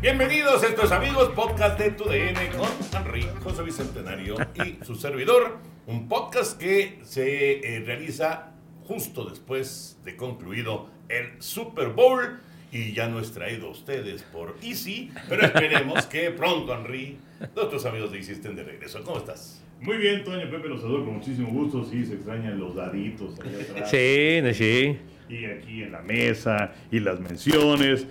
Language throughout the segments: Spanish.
Bienvenidos estos amigos, podcast de TUDN con Henry, José Bicentenario y su servidor. Un podcast que se eh, realiza justo después de concluido el Super Bowl y ya no es traído a ustedes por Easy, pero esperemos que pronto, Henry, nuestros amigos de Easy estén de regreso. ¿Cómo estás? Muy bien, Toño Pepe los saludo con muchísimo gusto. Sí, se extrañan los daditos allá atrás. Sí, sí. Y aquí en la mesa, y las menciones,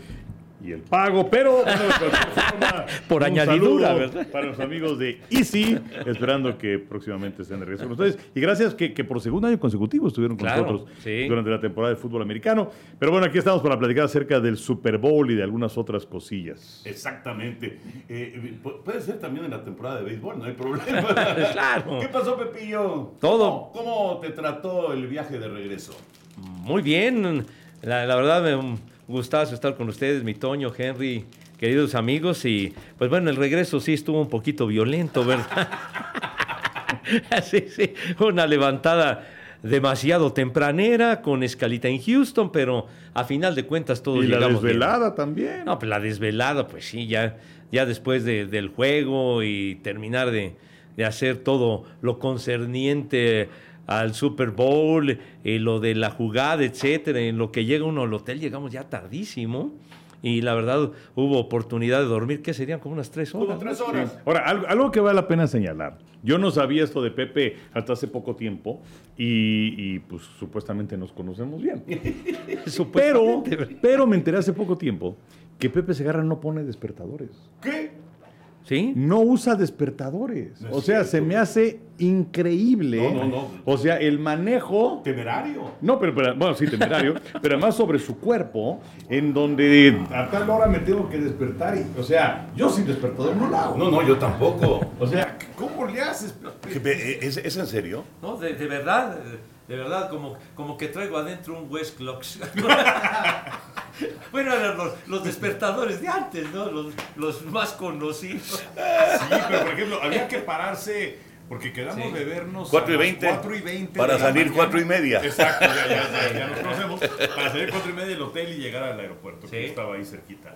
y el pago. Pero, bueno, de cualquier forma, Por un añadidura. Para los amigos de Easy, esperando que próximamente estén de regreso con ustedes. Y gracias que, que por segundo año consecutivo estuvieron con Claro, nosotros sí. durante la temporada de fútbol americano. Pero bueno, aquí estamos para platicar acerca del Super Bowl y de algunas otras cosillas. Exactamente. Eh, pu- puede ser también en la temporada de béisbol, no hay problema. Claro. ¿Qué pasó, Pepillo? Todo. ¿Cómo, cómo te trató el viaje de regreso? Muy bien. La, la verdad me un gustazo estar con ustedes, mi Toño, Henry, queridos amigos. Y pues bueno, el regreso sí estuvo un poquito violento, ¿verdad? sí, sí. Una levantada demasiado tempranera con escalita en Houston, pero a final de cuentas todos y la llegamos bien. desvelada también. No, pues la desvelada, pues sí, ya, ya después de- del juego y terminar de, de hacer todo lo concerniente al Super Bowl, y lo de la jugada, etcétera, en lo que llega uno al hotel, llegamos ya tardísimo. Y la verdad, hubo oportunidad de dormir, que serían como unas tres horas. Como tres horas. Ahora, algo, algo que vale la pena señalar. Yo no sabía esto de Pepe hasta hace poco tiempo y, y, pues supuestamente nos conocemos bien. Pero, pero me enteré hace poco tiempo que Pepe Segarra no pone despertadores. ¿Qué? ¿Sí? No usa despertadores. No o sea, se me hace increíble. No, no, no. O sea, el manejo... Temerario. No, pero, pero- bueno, sí, temerario, pero además sobre su cuerpo, en donde a tal hora me tengo que despertar y, o sea, yo sin despertador no lo hago. No, no, yo tampoco. O sea, ¿cómo le haces? ¿Es, es en serio? No, de, de verdad, de verdad, como, como que traigo adentro un West Clocks. bueno, eran los, los despertadores de antes, ¿no? Los, los más conocidos. Sí, pero por ejemplo, había que pararse porque quedamos Sí. de vernos 4 y a las 20. 4 y 20 Para salir mañana. 4 y media. Exacto, ya, ya, ya, ya nos conocemos. Para salir 4 y media del hotel y llegar al aeropuerto, que Sí. estaba ahí cerquita.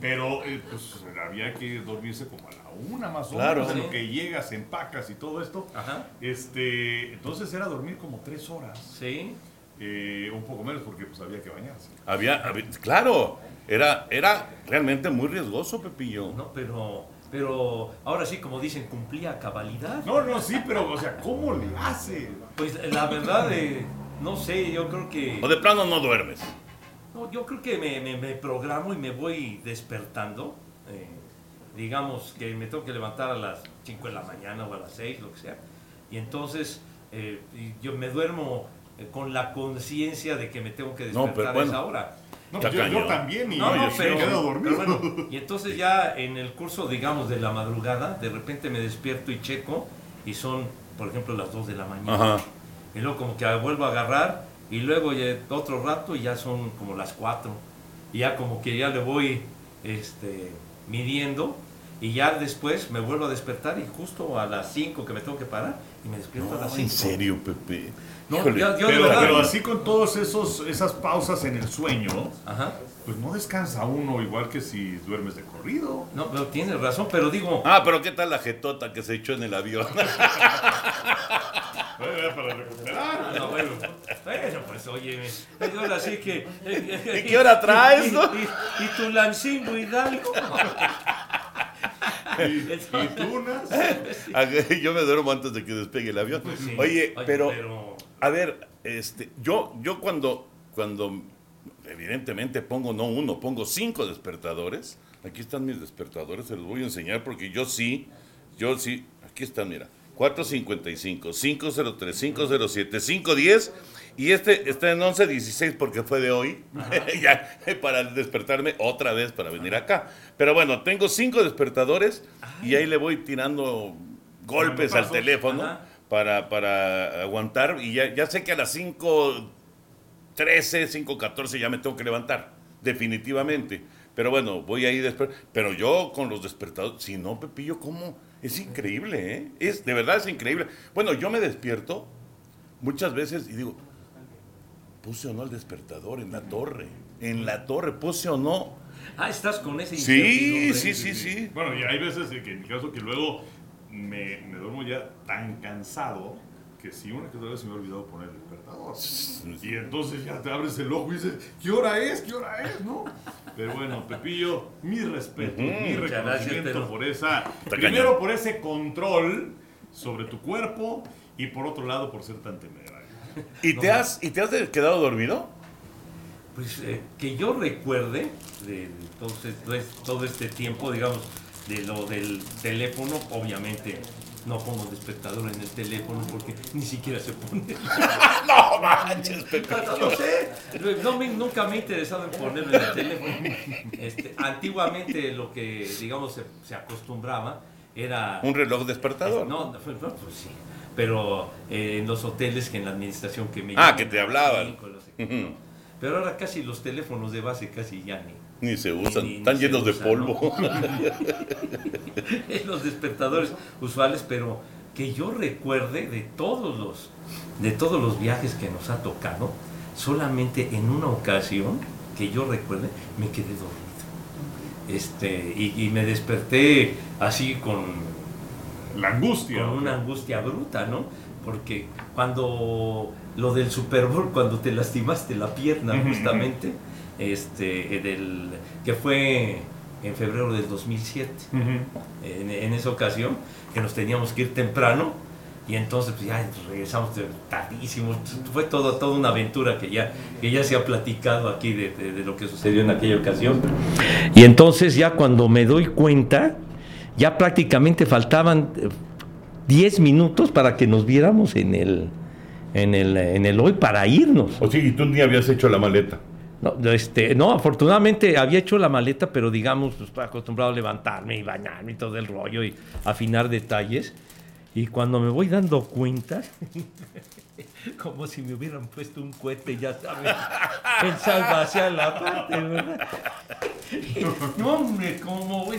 Pero eh, pues había que dormirse como a la una más o Claro. menos, en Sí. lo que llegas, empacas y todo esto. Ajá. Este, entonces era dormir como 3 horas, Sí. eh, un poco menos porque pues había que bañarse. Había, había- claro, era, era realmente muy riesgoso, Pepillo. No, pero, pero ahora sí, como dicen, cumplía cabalidad. No, no, sí, pero, o sea, ¿cómo le hace? Pues la verdad, eh, no sé, yo creo que... O de plano no duermes. No, yo creo que me, me- me programo y me voy despertando. eh, digamos que me tengo que levantar a las 5 de la mañana o a las 6, lo que sea. Y entonces eh, yo me duermo eh, con la conciencia de que me tengo que No, despertar pero a bueno. esa hora. No, yo, yo también y No, no, yo pero, me quedo dormido. pero bueno, y entonces ya en el curso, digamos, de la madrugada, de repente me despierto y checo y son, por ejemplo, las 2 de la mañana. Ajá. Y luego como que vuelvo a agarrar y luego ya otro rato y ya son como las 4. Y ya como que ya le voy este, midiendo y ya después me vuelvo a despertar y justo a las 5 que me tengo que parar y me despierto a las 5. en serio, Pepe. No, ya- yo Pero, verdad- pero así con todos esos esas pausas en el sueño, Ajá. pues no descansa uno igual que si duermes de corrido. No, pero tienes razón, pero digo, Ah, pero ¿qué tal la jetota que se echó en el avión? Eh, Para recuperar. No, bueno, bueno, pues oye, ahora sí que... ¿Y qué hora traes, Y, no? y- y tu Lancingo Hidalgo. Y tunas. Yo me duermo antes de que despegue el avión. Sí. Oye, pero, pero- a ver, este, yo, yo cuando, cuando evidentemente pongo no uno, pongo cinco despertadores. Aquí están mis despertadores, se los voy a enseñar porque yo sí, yo sí, aquí están, mira, 455, 503, 507, 510 Y este está en 11.16 porque fue de hoy, ya, para despertarme otra vez para venir acá. Pero bueno, tengo cinco despertadores y ahí le voy tirando golpes al teléfono Ajá. Para, para aguantar. Y ya, ya sé que a las 5.13, 5.14 ya me tengo que levantar, definitivamente. Pero bueno, voy ahí después. Pero yo con los despertadores, si no, Pepillo, ¿cómo? Es increíble, ¿eh? Es, de verdad es increíble. Bueno, yo me despierto muchas veces y digo, puse o no el despertador en la torre. En la torre, puse o no. Ah, estás con ese Sí, incertidumbre. sí, sí, sí. Bueno, y hay veces que en mi caso que luego me, me duermo ya tan cansado que si una que otra vez se me ha olvidado poner el despertador. Y entonces ya te abres el ojo y dices, ¿qué hora es? ¿Qué hora es? ¿No? Pero bueno, Pepillo, mi respeto, mi reconocimiento por esa. Primero por ese control sobre tu cuerpo y por otro lado por ser tan temerario. ¿Y te, has, ¿Y te has quedado dormido? Pues eh, que yo recuerde de, de todo, este, todo este tiempo, digamos, de lo del teléfono, obviamente no pongo despertador en el teléfono porque ni siquiera se pone. No manches, Pepe. No sé, no me- nunca me he interesado en ponerlo en el teléfono. Este, antiguamente lo que, digamos, se, se acostumbraba era... Un reloj despertador. No, no, pues, pues sí. Pero eh, en los hoteles que en la administración que me Ah, que te hablaban. cinco, no sé qué. Ujú. Pero ahora casi los teléfonos de base casi ya ni. Ni se usan. Ni- ni Están llenos de polvo. los despertadores usuales, pero que yo recuerde de todos los de todos los viajes que nos ha tocado, solamente en una ocasión que yo recuerde me quedé dormido. Este, y, y me desperté así con La angustia. con una angustia bruta, ¿no? Porque cuando lo del Super Bowl, cuando te lastimaste la pierna justamente, este, en el- que fue en febrero del 2007, Ujú. en, en esa ocasión, que nos teníamos que ir temprano, y entonces pues, ya regresamos tardísimo, fue todo, toda una aventura que ya, que ya se ha platicado aquí de, de- de lo que sucedió en aquella ocasión. Y entonces ya cuando me doy cuenta, ya prácticamente faltaban eh, 10 minutos para que nos viéramos en el, en el, en el hoy para irnos. O sí, y tú ni habías hecho la maleta. No, este, no, afortunadamente había hecho la maleta, pero digamos, pues, estaba acostumbrado a levantarme y bañarme y todo el rollo y afinar detalles. Y cuando me voy dando cuenta, como si me hubieran puesto un cohete, ya sabes, en salvación la parte, ¿verdad? No, hombre, como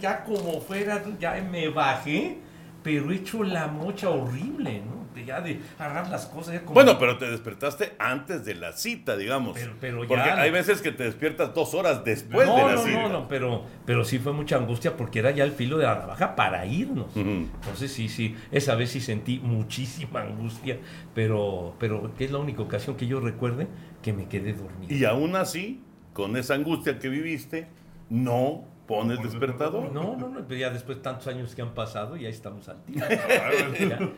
ya como fuera, ya me bajé, pero he hecho la mocha horrible, ¿no? De ya de agarrar las cosas. ya como- Bueno, pero te despertaste antes de la cita, digamos. Pero- pero ya Porque no. hay veces que te despiertas dos horas después de no, la no, cita. no, no, pero, pero sí fue mucha angustia porque era ya el filo de la navaja para irnos. Entonces sí, sí, esa vez sí sentí muchísima angustia, pero, pero es la única ocasión que yo recuerde que me quedé dormido. Y aún así, con esa angustia que viviste, no pones despertador. No, no, no, pero ya después de tantos años que han pasado, ya estamos al tiro.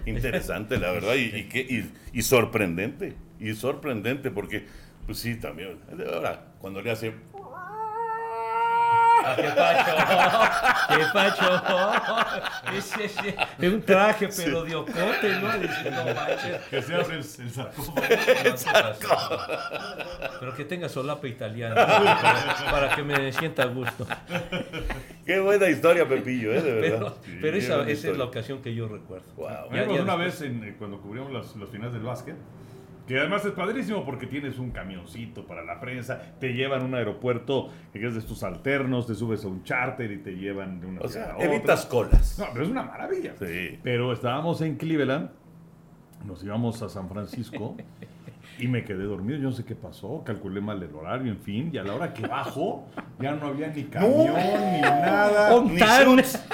Interesante, la verdad, y, y, qué- y- y sorprendente, y sorprendente, porque, pues sí, también, ahora, cuando le hace, ¿Qué pacho? ¿Qué pacho? Es, es- es un traje, pero de ocote, ¿no? Dice, no manches. Que se abre el, el sarcófago. Pero que tenga solapa italiana para, para que me sienta a gusto. qué buena historia, Pepillo, ¿eh? De verdad. Pero, esa, es la ocasión que yo recuerdo. Wow. Ya- una después- vez en, eh, cuando cubrimos los, los finales del básquet, que además es padrísimo porque tienes un camioncito para la prensa, te llevan a un aeropuerto que es de estos alternos, te subes a un charter y te llevan de una O sea, a otra. evitas colas. No, pero es una maravilla. Sí. Pero estábamos en Cleveland, nos íbamos a San Francisco y me quedé dormido. Yo no sé qué pasó, calculé mal el horario, en fin. Y a la hora que bajo, ya no había ni camión ni nada. Ni shoots.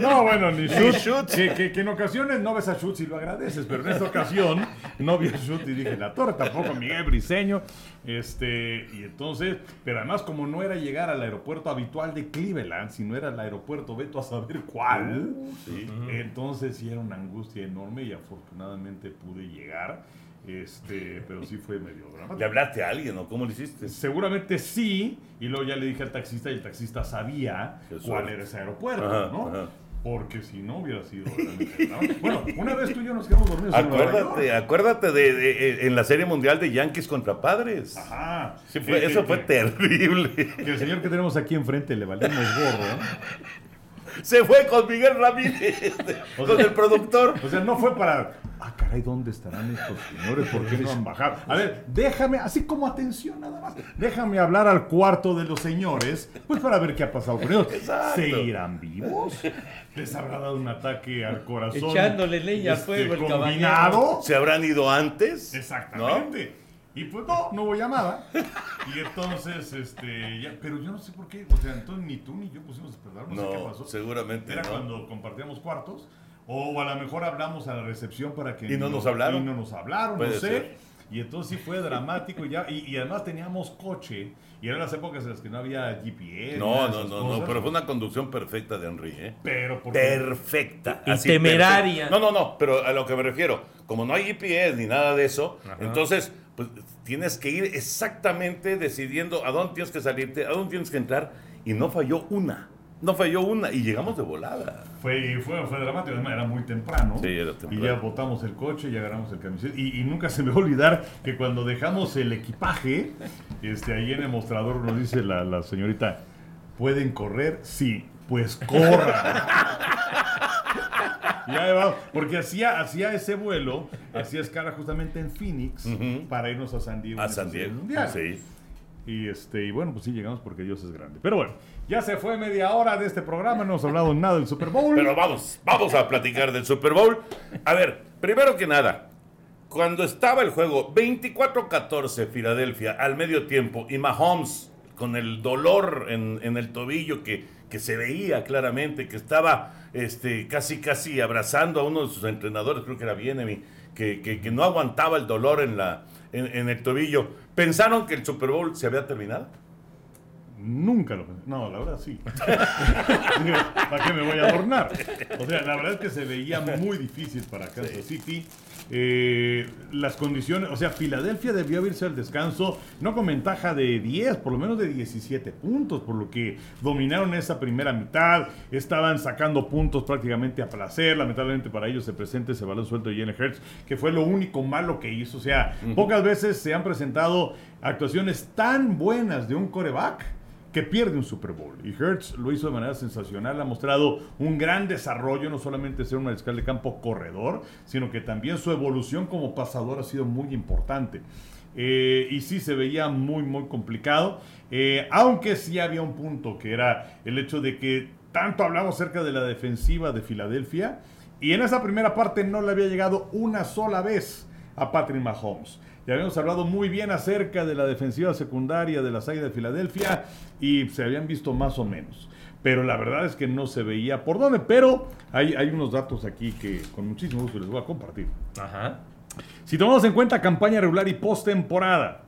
No, bueno, ni shoots. Que, que- que en ocasiones no ves a shoots y lo agradeces, pero en esta ocasión no vi a shoots y dije, la torre tampoco, Miguel Briseño. Este, y entonces, pero además como no era llegar al aeropuerto habitual de Cleveland, sino era el aeropuerto, veto a saber cuál. Sí. Entonces sí era una angustia enorme y afortunadamente pude llegar. Este, pero sí fue medio ¿Le dramático. hablaste a alguien o cómo lo hiciste? Seguramente sí, y luego ya le dije al taxista y el taxista sabía cuál era ese aeropuerto, Ajá, ¿no? ajá. Porque si no hubiera sido realmente. Bueno, una vez tú y yo nos quedamos dormidos Acuérdate, acuérdate de, de- eh, en la serie mundial de Yankees contra Padres. Ajá. Sí, fue- Que- eso que- fue que- terrible. Que el señor que tenemos aquí enfrente le valimos gorro. Se fue con Miguel Ramírez, O con sea- el productor. O sea, no fue para. Ah, caray, ¿dónde estarán estos señores? ¿Por qué no han bajado? A ver, déjame, así como atención nada más, déjame hablar al cuarto de los señores, pues para ver qué ha pasado con ellos. Exacto. ¿Seguirán vivos? ¿Les habrá dado un ataque al corazón? Echándole leña al este, fuego el combinado? ¿Se habrán ido antes? Exactamente. Y pues no, no hubo llamada. Y entonces, este, ya, pero yo no sé por qué, o sea, entonces ni tú ni yo pusimos a despertar, no, No, sé qué pasó. seguramente Era no. cuando compartíamos cuartos, o a lo mejor hablamos a la recepción para que... Y no nos hablaron. Y no nos hablaron, Puede no sé. ser. Y entonces sí fue dramático ya, y, y además teníamos coche, y eran las épocas en las que no había GPS. No, no, no, no, cosas. pero fue una conducción perfecta de Henry, ¿eh? Pero porque... Perfecta. Y así, temeraria. perfecta. No, no, no, pero a lo que me refiero, como no hay GPS ni nada de eso, entonces, pues tienes que ir exactamente decidiendo a dónde tienes que salirte, a dónde tienes que entrar, y no falló una. No falló una, y llegamos de volada. Fue, fue, fue dramático, además era muy temprano. Sí, era temprano. Y ya botamos el coche y agarramos el camiseta. Y, y nunca se me va a olvidar que cuando dejamos el equipaje, este, ahí en el mostrador nos dice la, la señorita, ¿pueden correr? Sí, pues corran. Vamos, porque hacía, hacía ese vuelo, hacía escala justamente en Phoenix para irnos a San Diego. A San Diego. mundial. Sí. Y, este, y bueno, pues sí llegamos porque Dios es grande. Pero bueno, ya se fue media hora de este programa, no hemos hablado nada del Super Bowl. Pero vamos, vamos a platicar del Super Bowl. A ver, primero que nada, cuando estaba el juego 24-14 Filadelfia al medio tiempo y Mahomes con el dolor en, en el tobillo que, que se veía claramente, que estaba este, casi casi abrazando a uno de sus entrenadores, creo que era Bienemi, que, que, que no aguantaba el dolor en, la, en, en el tobillo. ¿Pensaron que el Super Bowl se había terminado? Nunca lo pensé. No, la verdad sí. ¿Para qué me voy a adornar? O sea, la verdad es que se veía muy difícil para Kansas City. Eh, las condiciones, o sea, Filadelfia debió irse al descanso, no con ventaja de 10, por lo menos de 17 puntos, por lo que dominaron esa primera mitad, estaban sacando puntos prácticamente a placer, lamentablemente para ellos se presenta ese balón suelto de Jalen Hurts, que fue lo único malo que hizo, o sea, pocas veces se han presentado actuaciones tan buenas de un coreback que pierde un Super Bowl. Y Hertz lo hizo de manera sensacional, ha mostrado un gran desarrollo, no solamente ser un mariscal de campo corredor, sino que también su evolución como pasador ha sido muy importante. Eh, y sí se veía muy, muy complicado, eh, aunque sí había un punto que era el hecho de que tanto hablamos acerca de la defensiva de Filadelfia, y en esa primera parte no le había llegado una sola vez a Patrick Mahomes. Ya habíamos hablado muy bien acerca de la defensiva secundaria de las Águilas de Filadelfia y se habían visto más o menos. Pero la verdad es que no se veía por dónde. Pero hay, hay unos datos aquí que con muchísimo gusto les voy a compartir. Ajá. Si tomamos en cuenta campaña regular y postemporada,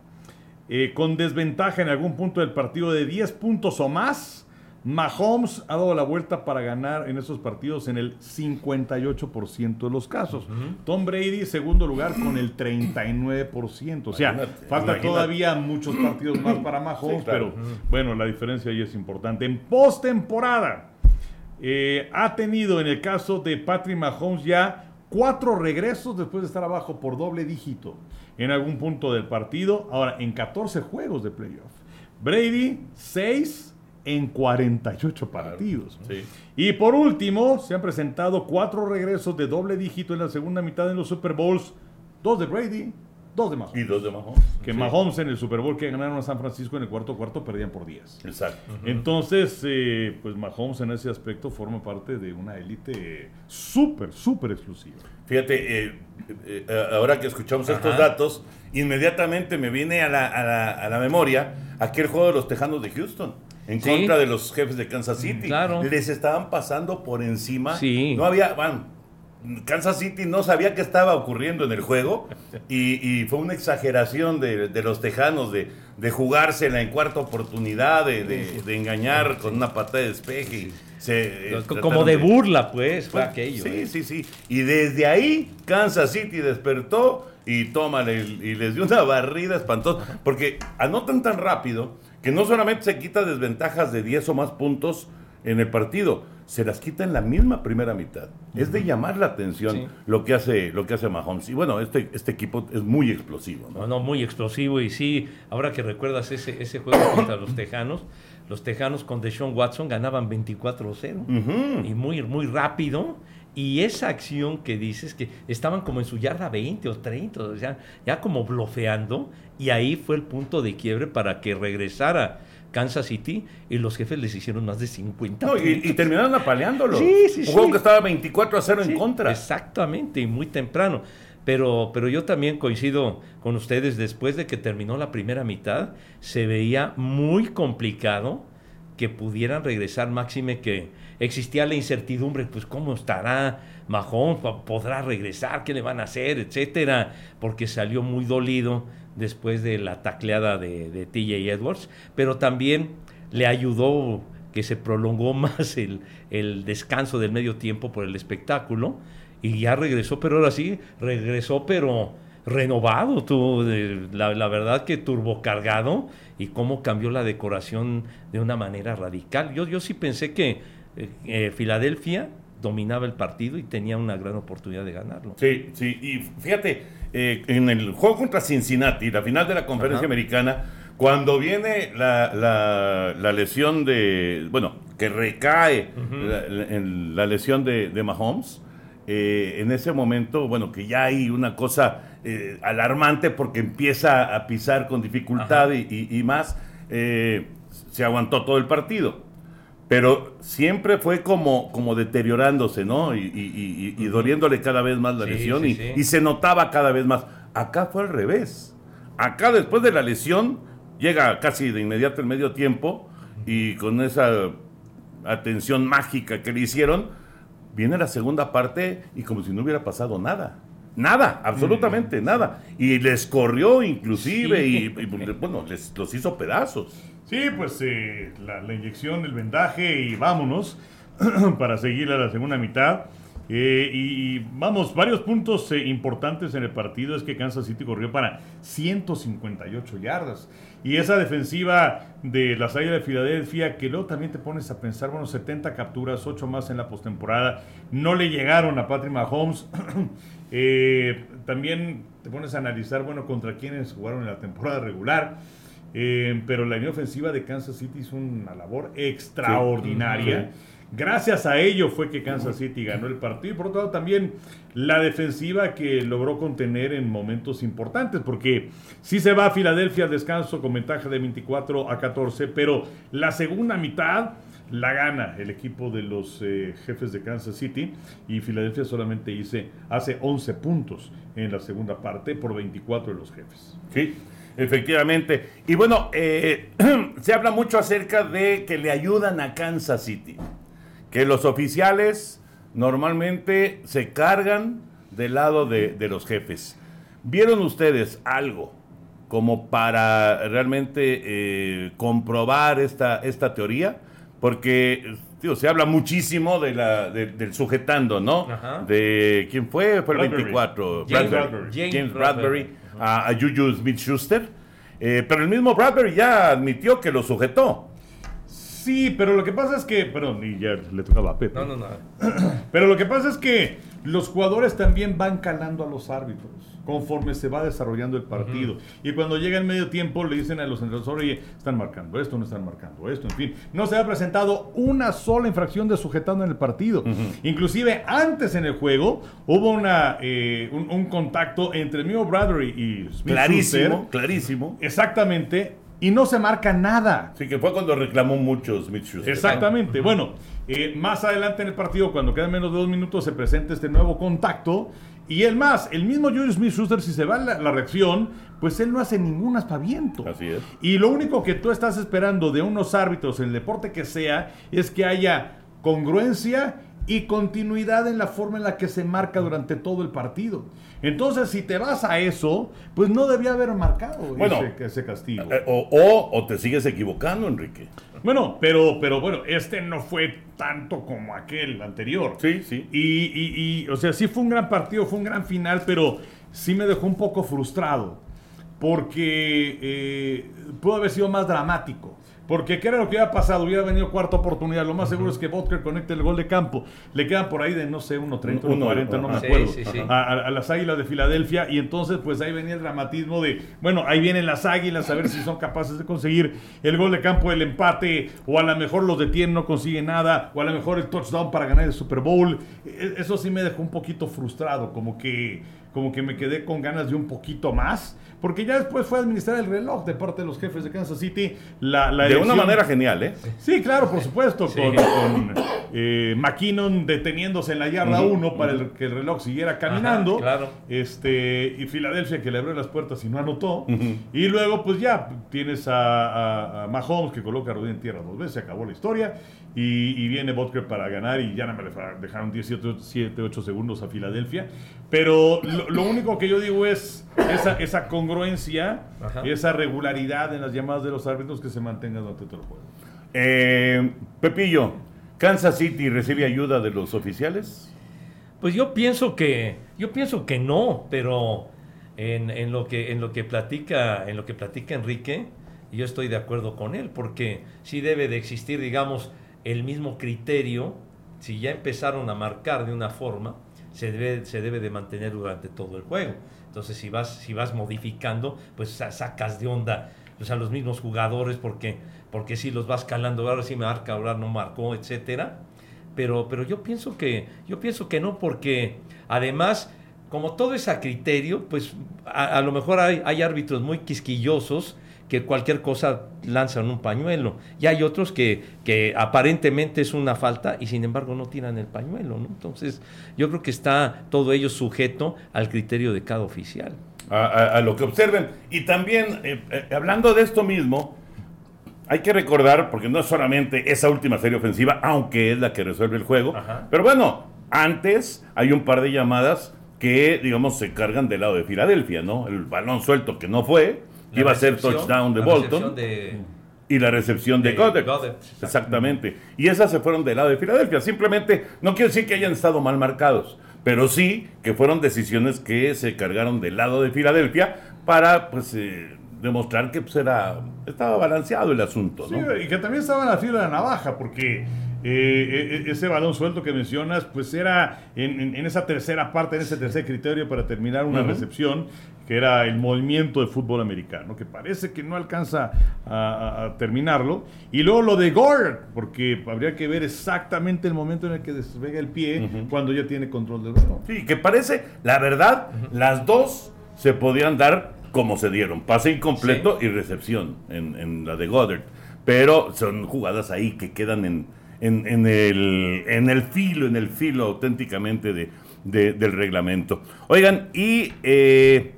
eh, con desventaja en algún punto del partido de 10 puntos o más, Mahomes ha dado la vuelta para ganar en esos partidos en el 58% de los casos. Tom Brady, segundo lugar, con el 39%. O sea, Imagínate, falta imagínate. todavía muchos partidos más para Mahomes, Sí, claro. pero bueno, la diferencia ahí es importante. En postemporada, eh, ha tenido en el caso de Patrick Mahomes ya cuatro regresos después de estar abajo por doble dígito en algún punto del partido. Ahora, en 14 juegos de playoff. Brady, 6 en 48 partidos. sí. Y por último, se han presentado cuatro regresos de doble dígito en la segunda mitad en los Super Bowls. Dos de Brady, dos de Mahomes. Y dos de Mahomes. Que Sí. Mahomes en el Super Bowl que ganaron a San Francisco en el cuarto cuarto perdían por 10. Exacto. Entonces, eh, pues Mahomes en ese aspecto forma parte de una élite súper, súper exclusiva. Fíjate, eh, eh, eh, ahora que escuchamos estos datos, inmediatamente me viene a la, a la- a la memoria aquel juego de los Tejanos de Houston en Sí. contra de los jefes de Kansas City. claro. Les estaban pasando por encima. Sí. No había, bueno, Kansas City no sabía qué estaba ocurriendo en el juego y, y fue una exageración de, de los Tejanos de, de jugársela en cuarta oportunidad, de, engañar con una patada de despeje. y se, eh, Como de burla, pues, fue aquello. Sí, ¿eh? sí, sí. Y desde ahí, Kansas City despertó y tómale, y les dio una barrida espantosa. Porque anotan tan rápido que no solamente se quita desventajas de 10 o más puntos en el partido, se las quita en la misma primera mitad. Es de llamar la atención Sí. lo que hace lo que hace Mahomes. Y bueno, este, este equipo es muy explosivo. ¿no? No, no, muy explosivo y sí, ahora que recuerdas ese, ese juego contra los Tejanos, los Tejanos con Deshaun Watson ganaban 24-0 y muy, muy rápido. Y esa acción que dices que estaban como en su yarda 20 o 30, o sea, ya como blofeando, y ahí fue el punto de quiebre para que regresara Kansas City y los jefes les hicieron más de 50 No, y, terminaron apaleándolo. Sí, sí, Un sí. juego que estaba 24 a 0 en contra. Exactamente, y muy temprano. Pero, pero yo también coincido con ustedes, después de que terminó la primera mitad, se veía muy complicado que pudieran regresar, máxime que existía la incertidumbre, pues cómo estará Mahomes, podrá regresar, qué le van a hacer, etcétera, porque salió muy dolido después de la tacleada de, de TJ Edwards, pero también le ayudó que se prolongó más el, el descanso del medio tiempo por el espectáculo y ya regresó, pero ahora sí, regresó, pero renovado, tú, la, verdad que turbocargado y cómo cambió la decoración de una manera radical. Yo, yo sí pensé que eh, eh, Filadelfia dominaba el partido y tenía una gran oportunidad de ganarlo. Sí, sí, y fíjate, eh, en el juego contra Cincinnati, la final de la conferencia Ajá. americana, cuando viene la, la- la lesión de, bueno, que recae la, la- en la lesión de, de Mahomes, eh, en ese momento, bueno, que ya hay una cosa eh, alarmante porque empieza a pisar con dificultad y, y- y más, eh, se aguantó todo el partido. Pero siempre fue como, como deteriorándose, ¿no? Y, y- y- y doliéndole cada vez más la Sí, lesión sí, y, sí. y se notaba cada vez más. Acá fue al revés. Acá después de la lesión llega casi de inmediato el medio tiempo y con esa atención mágica que le hicieron, viene la segunda parte y como si no hubiera pasado nada. Nada, absolutamente nada. Y les corrió inclusive y, y, bueno, les, los hizo pedazos. Sí, pues eh, la, inyección, el vendaje y vámonos para seguir a la segunda mitad. Eh, y, vamos, varios puntos eh, importantes en el partido es que Kansas City corrió para 158 yardas. Y esa defensiva de las Águilas de Filadelfia, que luego también te pones a pensar, bueno, 70 capturas, 8 más en la postemporada, no le llegaron a Patrick Mahomes. También te pones a analizar, bueno, contra quienes jugaron en la temporada regular. Eh, pero la línea ofensiva de Kansas City hizo una labor extraordinaria. Gracias a ello fue que Kansas City ganó el partido. Y por otro lado, también la defensiva que logró contener en momentos importantes, porque sí se va a Filadelfia al descanso con ventaja de 24 a 14, pero la segunda mitad la gana el equipo de los eh, jefes de Kansas City y Filadelfia solamente hice, hace 11 puntos en la segunda parte por 24 de los jefes. Sí, efectivamente. Y bueno, eh, se habla mucho acerca de que le ayudan a Kansas City. Que los oficiales normalmente se cargan del lado de, de los jefes. ¿Vieron ustedes algo como para realmente eh, comprobar esta, esta teoría? Porque tío, se habla muchísimo de la, de- del sujetando, ¿no? Ajá. De quién fue, fue el Bradbury. 24. James Bradbury. Bradbury. James, James Bradbury. A, a Juju Smith Schuster. pero el mismo Bradbury ya admitió que lo sujetó. Sí, pero lo que pasa es que, perdón, y ya le tocaba a Pepe. No, no, no. Pero lo que pasa es que los jugadores también van calando a los árbitros conforme se va desarrollando el partido. Y cuando llega el medio tiempo le dicen a los entrenadores, oye, están marcando esto, no están marcando esto, en fin. No se ha presentado una sola infracción de sujetando en el partido. Inclusive antes en el juego hubo una, eh, un, un contacto entre el mismo Bradbury y Smith Clarísimo, Schuster. clarísimo. Exactamente. Y no se marca nada. Así que fue cuando reclamó mucho Smith Schuster. Exactamente. Bueno, eh, más adelante en el partido, cuando quedan menos de dos minutos, se presenta este nuevo contacto. Y el más, el mismo Julius Smith Schuster, si se va la, la reacción, pues él no hace ningún aspaviento. Así es. Y lo único que tú estás esperando de unos árbitros en el deporte que sea es que haya congruencia y continuidad en la forma en la que se marca durante todo el partido. Entonces, si te vas a eso, pues no debía haber marcado Bueno, ese, ese castigo. Eh, o, o- o te sigues equivocando, Enrique. Bueno, pero, pero bueno, este no fue tanto como aquel anterior. Sí, sí. Y, y- y, o sea, sí fue un gran partido, fue un gran final, pero sí me dejó un poco frustrado. porque eh, pudo haber sido más dramático. Porque ¿qué era lo que hubiera pasado? Hubiera venido cuarta oportunidad. Lo más seguro es que Butker conecte el gol de campo. Le quedan por ahí de, no sé, 1.30, 1.40, no me Sí, acuerdo. sí, sí. A, a- a las Águilas de Filadelfia. Y entonces, pues ahí venía el dramatismo de, bueno, ahí vienen las Águilas a ver si son capaces de conseguir el gol de campo, el empate. O a lo mejor los detienen, no consiguen nada. O a lo mejor el touchdown para ganar el Super Bowl. E- Eso sí me dejó un poquito frustrado. Como que, como que me quedé con ganas de un poquito más. Porque ya después fue a administrar el reloj de parte de los jefes de Kansas City. La, la De una manera genial, ¿eh? Sí, claro, por supuesto, con, con, eh, McKinnon deteniéndose en la yarda 1 para el- que el reloj siguiera caminando. Ajá, claro. Este, y Filadelfia que le abrió las puertas y no anotó. Y luego, pues ya tienes a, a- a Mahomes que coloca a rodilla en tierra dos veces, se acabó la historia. Y, y viene Butker para ganar y ya no me dejaron 17, 7, 8 segundos a Filadelfia. Pero lo, lo único que yo digo es esa, esa congruencia, Ajá. esa regularidad en las llamadas de los árbitros que se mantenga durante todo el juego. Eh, Pepillo, ¿Kansas City recibe ayuda de los oficiales? Pues yo pienso que, yo pienso que no, pero en, en lo que en lo que platica, en lo que platica Enrique, yo estoy de acuerdo con él, porque sí debe de existir, digamos, el mismo criterio. Si ya empezaron a marcar de una forma, se debe, se debe de mantener durante todo el juego. Entonces, si vas, si vas modificando, pues sa- sacas de onda pues, a los mismos jugadores, porque, porque si los vas calando, ahora sí marca, ahora no marcó, etcétera. Pero, pero yo pienso que yo pienso que no porque además como todo es a criterio pues a, a lo mejor hay, hay árbitros muy quisquillosos que cualquier cosa lanzan un pañuelo y hay otros que, que aparentemente es una falta y sin embargo no tiran el pañuelo ¿no? entonces yo creo que está todo ello sujeto al criterio de cada oficial a, a- a lo que observen. Y también, eh, eh, hablando de esto mismo, hay que recordar, porque no es solamente esa última serie ofensiva, aunque es la que resuelve el juego, Ajá. pero bueno, antes hay un par de llamadas que, digamos, se cargan del lado de Filadelfia, ¿no? El balón suelto que no fue, La iba a ser touchdown de Bolton. de- Y la recepción de, De Goddard. Goddard, Exactamente. Y esas se fueron del lado de Filadelfia. Simplemente, no quiero decir que hayan estado mal marcados, pero sí que fueron decisiones que se cargaron del lado de Filadelfia para, pues, eh, demostrar que pues, era, estaba balanceado el asunto, Sí, ¿no? y que también estaba en la fila de la navaja, porque eh, e- ese balón suelto que mencionas, pues era en, en- en esa tercera parte, en ese tercer criterio para terminar una recepción, que era el movimiento de fútbol americano, que parece que no alcanza a, terminarlo. Y luego lo de Gore, porque habría que ver exactamente el momento en el que despega el pie cuando ya tiene control del balón. Sí, que parece, la verdad, las dos se podían dar como se dieron. Pase incompleto y recepción en, en la de Goddard. Pero son jugadas ahí que quedan en, en, en el, en el filo, en el filo auténticamente de, de- del reglamento. Oigan, y eh,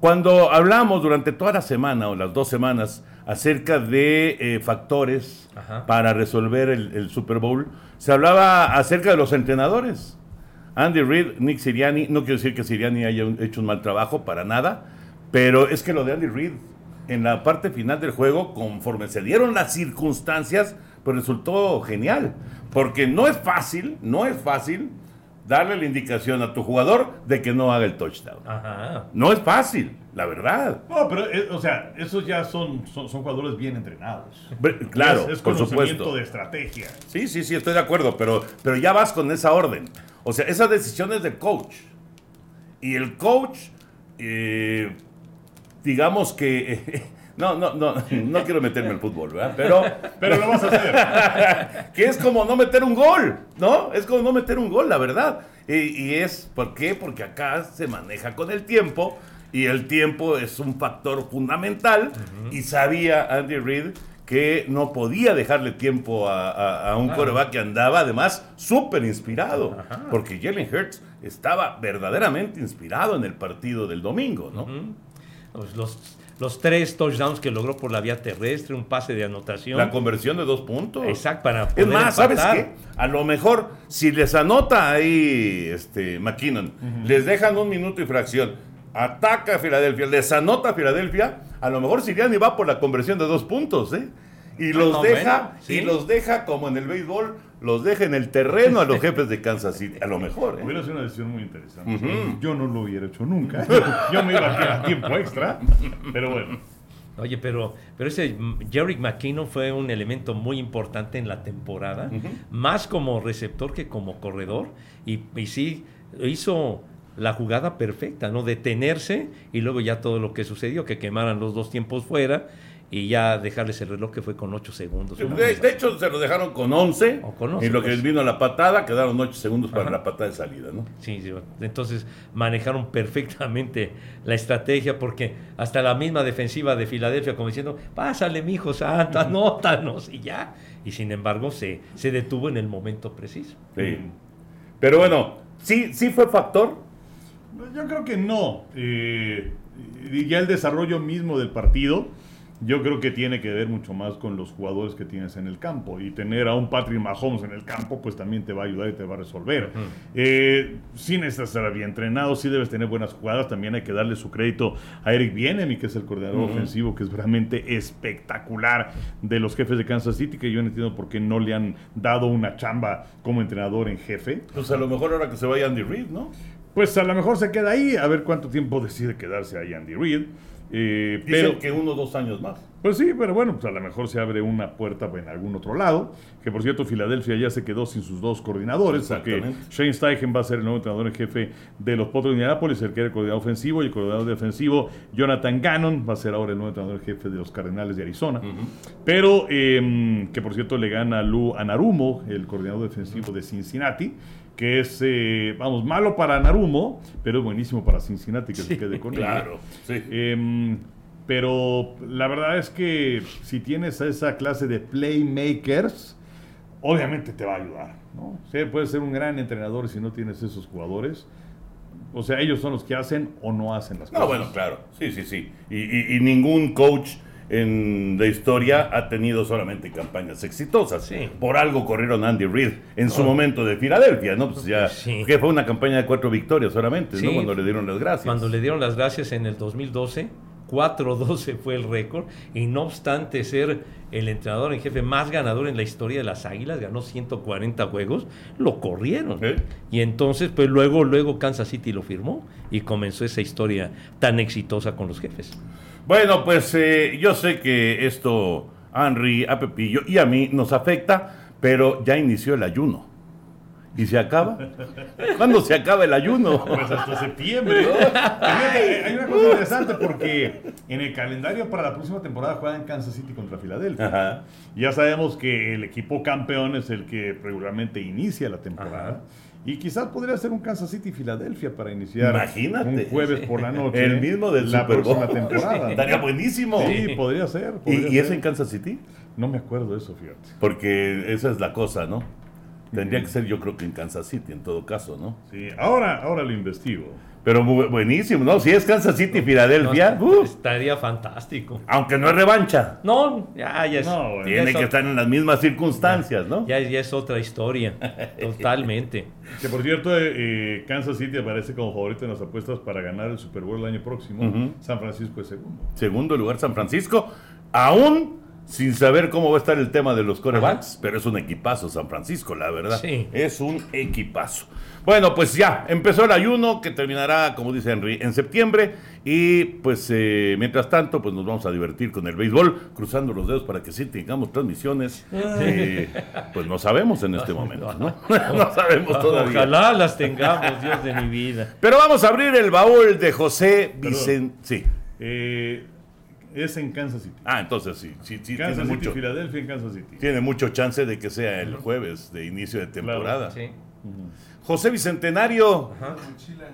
cuando hablamos durante toda la semana o las dos semanas acerca de eh, factores Ajá. para resolver el, el Super Bowl, se hablaba acerca de los entrenadores. Andy Reid, Nick Siriani, no quiero decir que Siriani haya un- hecho un mal trabajo, para nada, pero es que lo de Andy Reid en la parte final del juego, conforme se dieron las circunstancias, pues resultó genial, porque no es fácil, no es fácil darle la indicación a tu jugador de que no haga el touchdown. Ajá. No es fácil, la verdad. No, pero, eh, o sea, esos ya son, son, son jugadores bien entrenados. Bre- Claro, es, es por conocimiento supuesto. de estrategia. Sí, sí, sí, estoy de acuerdo, pero, pero ya vas con esa orden. O sea, esa decisión es del coach. Y el coach, eh, digamos que... no, no, no, no quiero meterme al fútbol, ¿verdad? Pero, Pero lo vas a hacer. que es como no meter un gol, ¿no? Es como no meter un gol, la verdad. Y, y es, ¿por qué? Porque acá se maneja con el tiempo y el tiempo es un factor fundamental y sabía Andy Reid que no podía dejarle tiempo a, a- a un coreback que andaba además súper inspirado, porque Jalen Hurts estaba verdaderamente inspirado en el partido del domingo, ¿no? Los, los tres touchdowns que logró por la vía terrestre, un pase de anotación. La conversión de dos puntos. Exacto, para Es poder más, ¿sabes qué? A lo mejor, si les anota ahí este, McKinnon, les dejan un minuto y fracción, ataca a Filadelfia, les anota a Filadelfia, a lo mejor Siriani va por la conversión de dos puntos, ¿eh? Y los No, deja, bueno, sí. y los deja como en el béisbol, los deja en el terreno a los jefes de Kansas City. A lo mejor, ¿eh? Hubiera sido una decisión muy interesante. Yo no lo hubiera hecho nunca. Yo me iba a quedar tiempo extra. Pero bueno. Oye, pero, pero ese Jerry McKinnon fue un elemento muy importante en la temporada, más como receptor que como corredor, y, y sí hizo la jugada perfecta, ¿no? Detenerse y luego ya todo lo que sucedió, que quemaran los dos tiempos fuera y ya dejarles el reloj que fue con 8 segundos. De, de hecho, se lo dejaron con 11. O con 11, y lo que pues. vino la patada, quedaron 8 segundos para Ajá. la patada de salida, ¿no? Sí, sí, entonces manejaron perfectamente la estrategia porque hasta la misma defensiva de Filadelfia como diciendo, pásale mijo santo, anótanos y ya. Y sin embargo se, se detuvo en el momento preciso. Sí. Pero bueno, sí, sí fue factor. Yo creo que no. Eh, y ya el desarrollo mismo del partido, yo creo que tiene que ver mucho más con los jugadores que tienes en el campo. Y tener a un Patrick Mahomes en el campo, pues también te va a ayudar y te va a resolver. Eh, sí necesitas estar bien entrenado, sí debes tener buenas jugadas. También hay que darle su crédito a Eric Bienemi, que es el coordinador ofensivo, que es realmente espectacular de los jefes de Kansas City, que yo no entiendo por qué no le han dado una chamba como entrenador en jefe. Pues a lo mejor ahora que se vaya Andy Reid, ¿no? Pues a lo mejor se queda ahí, a ver cuánto tiempo decide quedarse ahí Andy Reid. Eh, Dicen pero, que uno o dos años más. pues sí, pero bueno, pues a lo mejor se abre una puerta en algún otro lado. Que por cierto, Filadelfia ya se quedó sin sus dos coordinadores, porque. Shane Steichen va a ser el nuevo entrenador en jefe de los Potros de Indianapolis, el que era el coordinador ofensivo, y el coordinador defensivo, Jonathan Gannon, va a ser ahora el nuevo entrenador en jefe de los Cardenales de Arizona. Pero, eh, que por cierto le gana a Lou Anarumo, el coordinador defensivo de Cincinnati, que es, eh, vamos, malo para Narumo, pero es buenísimo para Cincinnati que se quede con él. Claro, sí. Em, pero la verdad es que si tienes a esa clase de playmakers, obviamente te va a ayudar. ¿no? O sea, puedes ser un gran entrenador si no tienes esos jugadores. O sea, ellos son los que hacen o no hacen las No, cosas. bueno, claro. Sí, sí, sí. Y, y- y ningún coach en la historia ha tenido solamente campañas exitosas. Sí. Por algo corrieron Andy Reid en su momento de Filadelfia, ¿no? Pues ya, Sí. que fue una campaña de cuatro victorias solamente, ¿no? Cuando le dieron las gracias. Cuando le dieron las gracias en el 2012, 4-12 fue el récord, y no obstante ser el entrenador en jefe más ganador en la historia de las Águilas, ganó 140 juegos, lo corrieron. ¿Eh? Y entonces, pues luego, luego Kansas City lo firmó y comenzó esa historia tan exitosa con los jefes. Bueno, pues eh, yo sé que esto a Henry, a Pepillo y a mí nos afecta, pero ya inició el ayuno. ¿Y se acaba? ¿Cuándo se acaba el ayuno? Pues hasta septiembre. Hay una cosa interesante porque en el calendario para la próxima temporada juegan Kansas City contra Filadelfia. Ajá. Ya sabemos que el equipo campeón es el que regularmente inicia la temporada. Y quizás podría ser un Kansas City Filadelfia para iniciar Imagínate. un jueves por la noche. El mismo del la Super Bowl. próxima temporada. Estaría buenísimo. Sí, podría ser. ¿Y, y es ser. en Kansas City? No me acuerdo de eso, fíjate. Porque esa es la cosa, ¿no? Tendría que ser yo creo que en Kansas City en todo caso, ¿no? Sí, ahora, ahora lo investigo. Pero bu- buenísimo, ¿no? Si es Kansas City, Filadelfia, No, ¡uh! estaría fantástico. aunque no es revancha, No, ya, ya es. No, bueno. tiene que estar en las mismas circunstancias, ¿no? Ya, ya es otra historia, totalmente. Que por cierto, eh, eh, Kansas City aparece como favorito en las apuestas para ganar el Super Bowl el año próximo. San Francisco es segundo. Segundo lugar San Francisco, aún sin saber cómo va a estar el tema de los corebacks, pero es un equipazo San Francisco, la verdad. Sí. Es un equipazo. Bueno, pues ya, empezó el ayuno que terminará, como dice Henry, en septiembre. Y pues eh, mientras tanto, pues nos vamos a divertir con el béisbol, cruzando los dedos para que sí tengamos transmisiones. Eh, pues no sabemos en este momento, ¿no? no sabemos todavía. Ojalá las tengamos, Dios de mi vida. Pero vamos a abrir el baúl de José Vicente. Sí. Eh, es en Kansas City. Ah, entonces sí, sí, sí tiene Kansas City, mucho. Filadelfia en Kansas City. Tiene mucho chance de que sea el jueves de inicio de temporada. Sí. José Bicentenario, Ajá.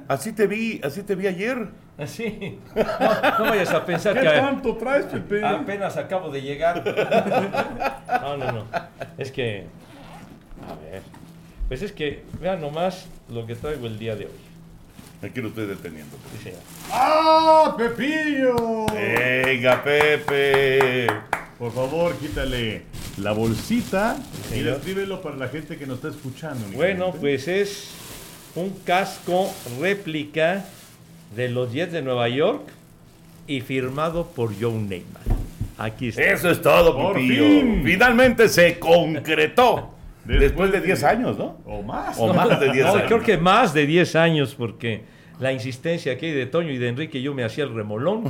así te vi, así te vi ayer. Así. No, no vayas a pensar ¿Qué que tanto traes, Pepe? apenas acabo de llegar. No, no, no. Es que. A ver. Pues es que, vean nomás lo que traigo el día de hoy. Aquí lo estoy deteniendo. ¡Ah, Pepillo! Venga, Pepe. Por favor, quítale la bolsita y señor. descríbelo para la gente que nos está escuchando. Bueno, pues es un casco réplica de los Jets de Nueva York y firmado por Joe Neymar. Aquí está. Eso es todo, Por Pepillo. fin. Finalmente se concretó. Después Después de de- 10 años, ¿no? O más. O más de 10 No, años. creo que más de 10 años, porque la insistencia aquí de Toño y de Enrique, yo me hacía el remolón.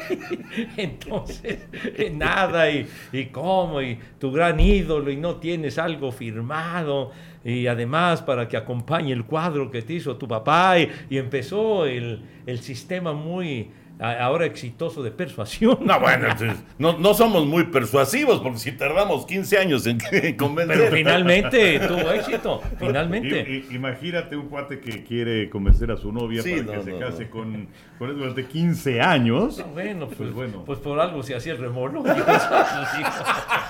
Entonces, nada, y, y cómo, y tu gran ídolo, y no tienes algo firmado, y además para que acompañe el cuadro que te hizo tu papá, y, y empezó el, el sistema muy ahora exitoso de persuasión. No, bueno, entonces, no, no somos muy persuasivos porque si tardamos 15 años en, en convencer. Pero finalmente tuvo éxito, finalmente. I- imagínate un cuate que quiere convencer a su novia Sí, para no, que se case no. con, con él durante 15 años. No, bueno, pues, Pues bueno. pues por algo se hacía el remolón.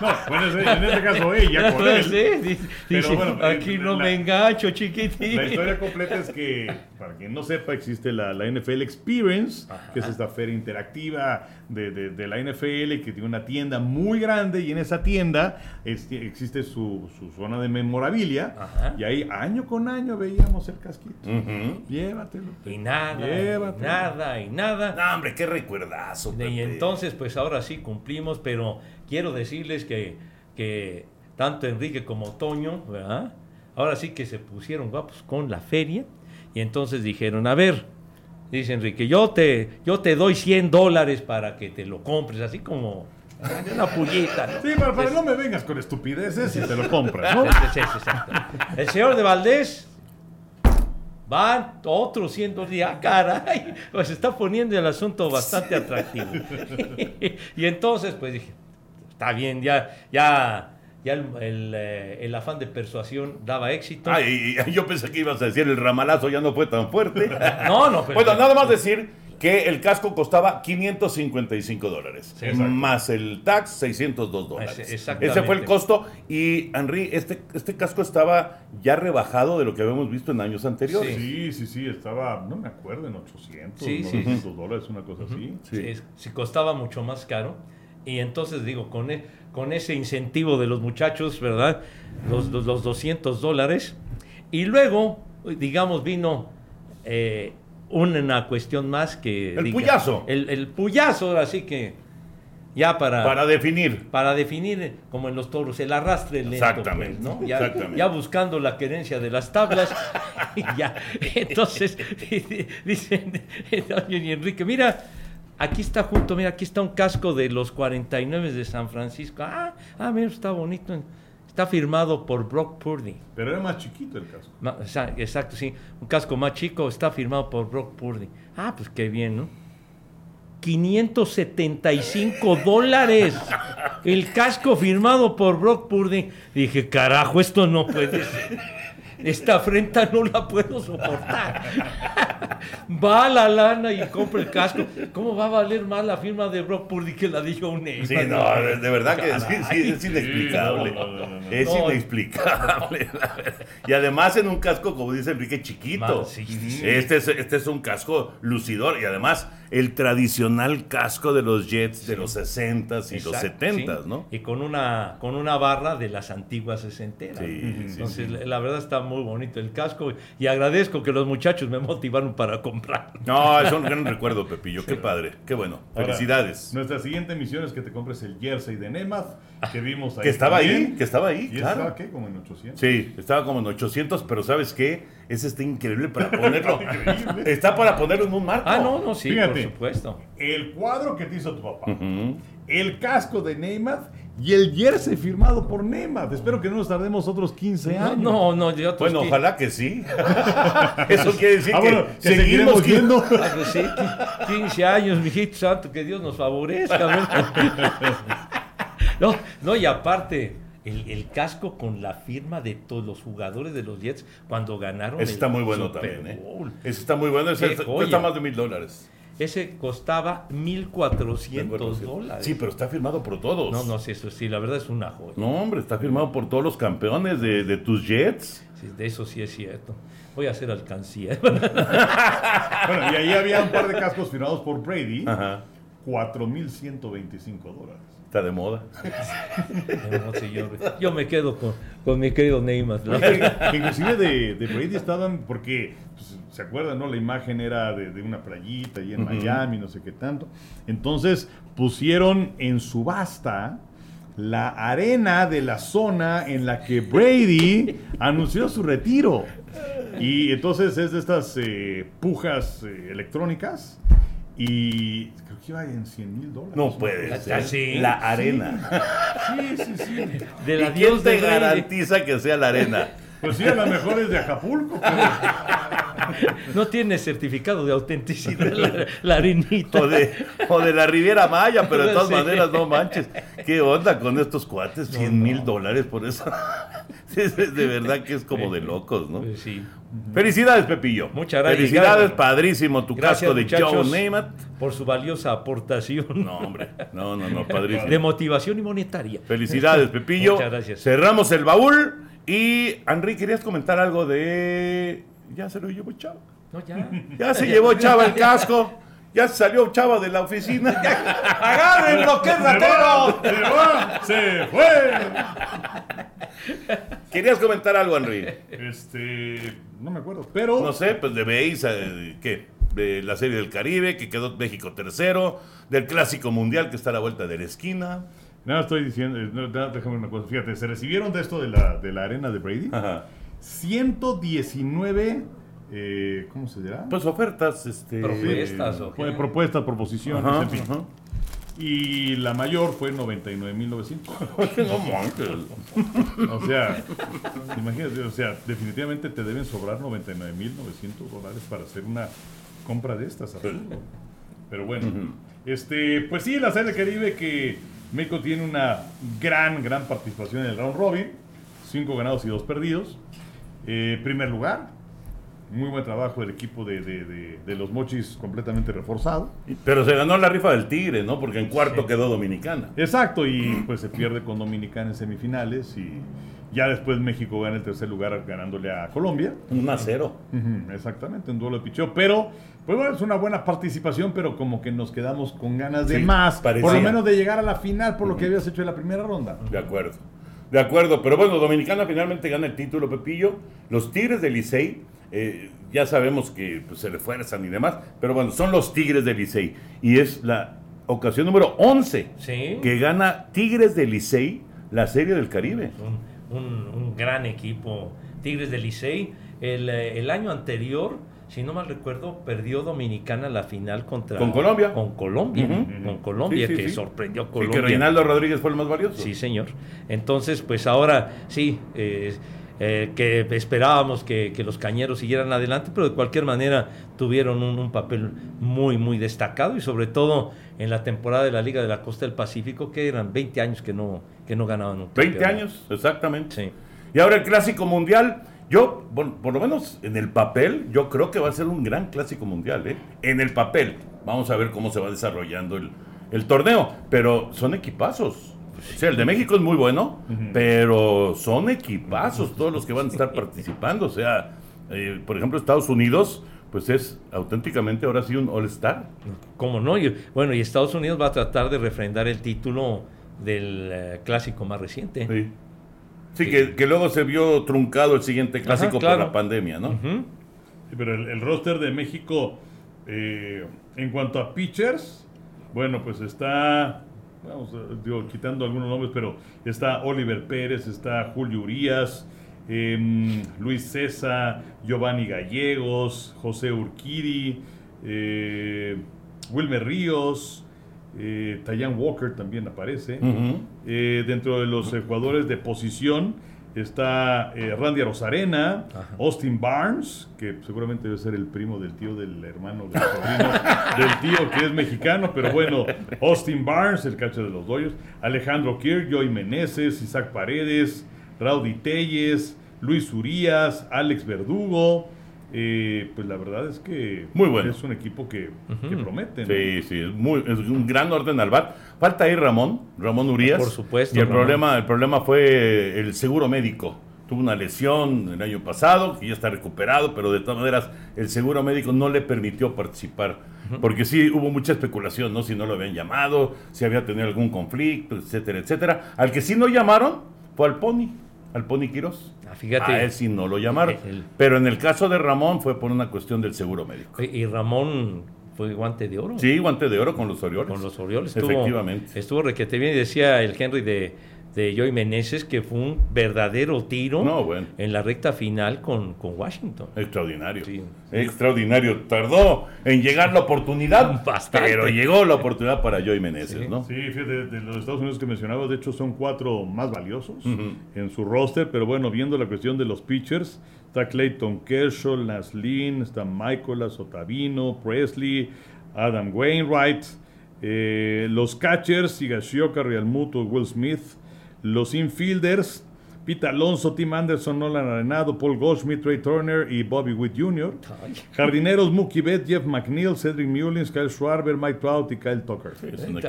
No, bueno, ese- en este caso ella con él. Sí, Pero bueno, aquí la- no me engancho, chiquitín. La historia completa es que, para quien no sepa, existe la, la NFL Experience, que es esta feria interactiva de, de- de la NFL, que tiene una tienda muy grande y en esa tienda es- existe su, su zona de memorabilia. Ajá. Y ahí año con año veíamos el casquito. Llévatelo. Y nada, y Llévatelo. nada, y nada. No, hombre, qué recuerdazo. Y entonces, pues ahora sí cumplimos, pero quiero decirles que, que tanto Enrique como Toño, ¿verdad? Ahora sí que se pusieron guapos con la feria. Y entonces dijeron, a ver, dice Enrique, yo te, yo te doy 100 dólares para que te lo compres, así como una pullita. ¿no? Sí, para, para no me vengas con estupideces y te lo compras, ¿no? Sí, sí, exacto. El señor de Valdés van otros siendo de ah, caray, pues está poniendo el asunto bastante atractivo. y entonces, pues dije, está bien, ya, ya, ya el, el, eh, el afán de persuasión daba éxito. Ay, y- y yo pensé que ibas a decir el ramalazo ya no fue tan fuerte. no, no, pero Bueno, nada más decir que el casco costaba 555 dólares. Sí, exacto. más el tax, 602 dólares. Ese- exactamente. Ese fue el costo. Y, Henry, este, este casco estaba ya rebajado de lo que habíamos visto en años anteriores. Sí, sí, sí, estaba, no me acuerdo, en 800, Sí, sí. 900 dólares, una cosa así. Sí, sí costaba mucho más caro. Y entonces digo, con, e- con ese incentivo de los muchachos, ¿verdad? Los, los, los 200 dólares. Y luego, digamos, vino eh, una cuestión más que... El puyazo. El, el puyazo, ahora sí que ya para... Para definir. para definir, eh, como en los toros, el arrastre lento, Exactamente, pues, ¿no? Ya, exactamente. ya buscando la querencia de las tablas. y ya. Entonces, dicen y Enrique, mira, aquí está junto, mira, aquí está un casco de los 49 de San Francisco. Ah, ah mira, está bonito. Está firmado por Brock Purdy. Pero era más chiquito el casco. Ma- Exacto, sí. Un casco más chico está firmado por Brock Purdy. Ah, pues qué bien, ¿no? 575 dólares. El casco firmado por Brock Purdy. Dije, carajo, esto no puede ser. Esta afrenta no la puedo soportar. Va a la lana y compra el casco. ¿Cómo va a valer más la firma de Brock Purdy que la de John Ney? Sí, no, de, verdad que sí, sí, es inexplicable. No, no, no, no. Es No. inexplicable. la verdad. Y además en un casco, como dice Enrique, chiquito. Sí, sí. Este, es, este es un casco lucidor y además el tradicional casco de los Jets de los 60s y los Exacto, 70s, sí. ¿no? Y con una, con una barra de las antiguas sesenteras. Sí, sí, Entonces, la- verdad está muy bonito el casco y agradezco que los muchachos me motivaron para comprar. No, es un gran recuerdo, Pepillo. Qué padre, qué bueno. Ahora, Felicidades. nuestra siguiente misión es que te compres el jersey de Nemath, que vimos ahí. Que estaba ahí, que estaba ahí, ¿Y claro. estaba qué? Como en 800. Sí, estaba como en 800, pero ¿sabes qué? Ese está increíble para ponerlo. Increíble. está para ponerlo en un marco. Ah, no, no, sí, Fíjate. por supuesto. El cuadro que te hizo tu papá. El casco de Nemath y el jersey firmado por Nemath. Espero que no nos tardemos otros 15 No, años. no, no, yo otros Bueno, que- ojalá que sí. Eso quiere decir Ah, que, bueno, que seguimos seguiremos viendo. Ah, pues sí, qui- 15 años, mijito santo, que Dios nos favorezca. No, no, y aparte, el, el casco con la firma de todos los jugadores de los Jets cuando ganaron Ese el está muy bueno Super también, ¿eh? Ese está muy bueno. Ese cuesta más de mil dólares. Ese costaba 1.400 dólares. Sí, pero está firmado por todos. No, no, sí, eso sí, la verdad es una joya. No, hombre, está firmado por todos los campeones de, de tus Jets. Sí, de eso sí es cierto. Voy a hacer alcancía. Bueno, y ahí había un par de cascos firmados por Brady. Ajá. 4.125 dólares. Está de moda. No, señor. Yo me quedo con, con mi querido Neymar. ¿no? Que inclusive de, de Brady estaban, porque pues, se acuerdan, ¿no? La imagen era de, de una playita y en Miami, no sé qué tanto. Entonces pusieron en subasta la arena de la zona en la que Brady anunció su retiro. Y entonces es de estas eh, pujas eh, electrónicas. Y creo que iba en 100 mil dólares. No puede ser. sí. La arena. Sí, sí, sí. ¿Y adiós quién te de garantiza que sea la arena? Pues sí, a lo mejor es de Acapulco. pero- No tiene certificado de autenticidad la, la. O de, o de la Riviera Maya, pero de todas Sí. maneras, no manches. ¿Qué onda con estos cuates? 100 mil dólares por eso. Sí, es de verdad que es como de locos, ¿no? Pues sí. Felicidades, Pepillo. Muchas gracias. Felicidades, padrísimo tu Gracias, casco de Joe Namath. por su valiosa aportación No, hombre. No, no, no, padrísimo. de motivación y monetaria. Felicidades, Pepillo. Muchas gracias. Cerramos el baúl. Y, Henry, ¿querías comentar algo de. Ya se lo llevó Chava. No, ya. Ya se llevó Chava el casco. Ya salió Chava de la oficina. ¡Agárrenlo, que es ratero! ¡Se va! ¡Se fue! ¿Querías comentar algo, Henry? Este. No me acuerdo. Pero. No sé, pues de Beisa, ¿qué? De la Serie del Caribe, que quedó México tercero. Del Clásico Mundial, que está a la vuelta de la esquina. Nada, estoy diciendo. eh, nada, déjame una cosa. Fíjate, se recibieron de esto de la, de la arena de Brady. Ajá. 119. eh, ¿Cómo se dirá? Pues ofertas, este. Propuestas. Fue propuestas, proposiciones, Ajá, en fin. ajá. Y la mayor fue 99.900. No. O sea, imagínate, o sea, definitivamente te deben sobrar 99.900 dólares para hacer una compra de estas. absurdo. Pero bueno, este, pues sí, la Serie Caribe que México tiene una gran, gran participación en el round robin. Cinco ganados y dos perdidos. Eh, primer lugar. Muy buen trabajo del equipo de, de- de- de los Mochis completamente reforzado. Pero se ganó la rifa del Tigre, ¿no? Porque en cuarto quedó Dominicana. Exacto, y pues se pierde con Dominicana en semifinales y ya después México gana el tercer lugar ganándole a Colombia. Un a cero. Ujú, exactamente, un duelo de picheo, pero pues bueno, es una buena participación, pero como que nos quedamos con ganas de Sí, más, parecía. por lo menos de llegar a la final por lo que habías hecho en la primera ronda. De acuerdo. De acuerdo, pero bueno, Dominicana finalmente gana el título, Pepillo. Los Tigres del Licey, eh, ya sabemos que pues, se refuerzan y demás, pero bueno, son los Tigres del Licey. Y es la ocasión número 11 Sí. que gana Tigres del Licey la Serie del Caribe. Un, un- un gran equipo. Tigres del Licey. El, eh, el año anterior, si no mal recuerdo, perdió Dominicana la final contra... Con Colombia. Con Colombia. Con Colombia, Sí, sí, que sorprendió a Colombia. que Reinaldo Rodríguez fue el más valioso. Sí, señor. Entonces, pues ahora sí, eh, eh, que esperábamos que, que los cañeros siguieran adelante, pero de cualquier manera tuvieron un, un papel muy, muy destacado y sobre todo en la temporada de la Liga de la Costa del Pacífico, que eran 20 años que no, que no ganaban un 20 campeonato. años, exactamente. Sí. Y ahora el Clásico Mundial. Yo, bueno, por lo menos en el papel, yo creo que va a ser un gran Clásico Mundial, ¿eh? En el papel. Vamos a ver cómo se va desarrollando el, el torneo. Pero son equipazos. O sea, el de México es muy bueno, pero son equipazos todos los que van a estar participando. O sea, eh, por ejemplo, Estados Unidos, pues es auténticamente ahora sí un All-Star. ¿Cómo no? Y, bueno, y Estados Unidos va a tratar de refrendar el título del eh, clásico más reciente. Sí. Sí, que, que luego se vio truncado el siguiente clásico claro. por la pandemia, ¿no? Sí, pero el, el roster de México, eh, en cuanto a pitchers, bueno, pues está, vamos, eh, digo, quitando algunos nombres, pero está Oliver Pérez, está Julio Urias, em, Luis César, Giovanni Gallegos, José Urquidi, eh, Wilmer Ríos, eh, Tayan Walker también aparece. Eh, dentro de los jugadores de posición está eh, Randy Rosarena, Austin Barnes, que seguramente debe ser el primo del tío del hermano del sobrino del tío que es mexicano, pero bueno, Austin Barnes, el cacho de los doyos, Alejandro Kirk, Joey Meneses, Isaac Paredes, Raudy Telles, Luis Urías, Alex Verdugo. Eh, pues la verdad es que Muy bueno. es un equipo que, que promete. ¿no? Sí, sí, es, muy, es un gran orden al bat. Falta ahí Ramón, Ramón Urias. Por supuesto, Y el Ramón. problema, el problema fue el seguro médico. tuvo una lesión el año pasado, que ya está recuperado, pero de todas maneras el seguro médico no le permitió participar. Porque sí hubo mucha especulación, ¿no? Si no lo habían llamado, si había tenido algún conflicto, etcétera, etcétera. Al que sí no llamaron fue al Pony, al Pony Quirós. Fíjate. A él sí no lo llamaron. El- Pero en el caso de Ramón fue por una cuestión del seguro médico. Y y Ramón fue guante de oro. Sí, guante de oro con los Orioles. Con los Orioles. Estuvo, Efectivamente. Estuvo requete bien. Y decía el Henry de, de Joey Meneses que fue un verdadero tiro No, bueno. en la recta final con, con Washington. Extraordinario. Sí. Extraordinario. Tardó en llegar la oportunidad, Bastante. pero llegó la oportunidad para Joey Meneses, Sí. ¿no? Sí, fíjate, de los Estados Unidos que mencionabas, de hecho son cuatro más valiosos en su roster, pero bueno, viendo la cuestión de los pitchers, está Clayton Kershaw, Lynn, está Michaelas Otavino, Presley, Adam Wainwright, eh, los catchers, Higashioka, Realmuto, Will Smith, los infielders, Pete Alonso, Tim Anderson, Nolan Arenado, Paul Goldschmidt, Trey Turner y Bobby Witt Jr. Jardineros, Mookie Betts, Jeff McNeil, Cedric Mullins, Kyle Schwarber, Mike Trout y Kyle Tucker. Es un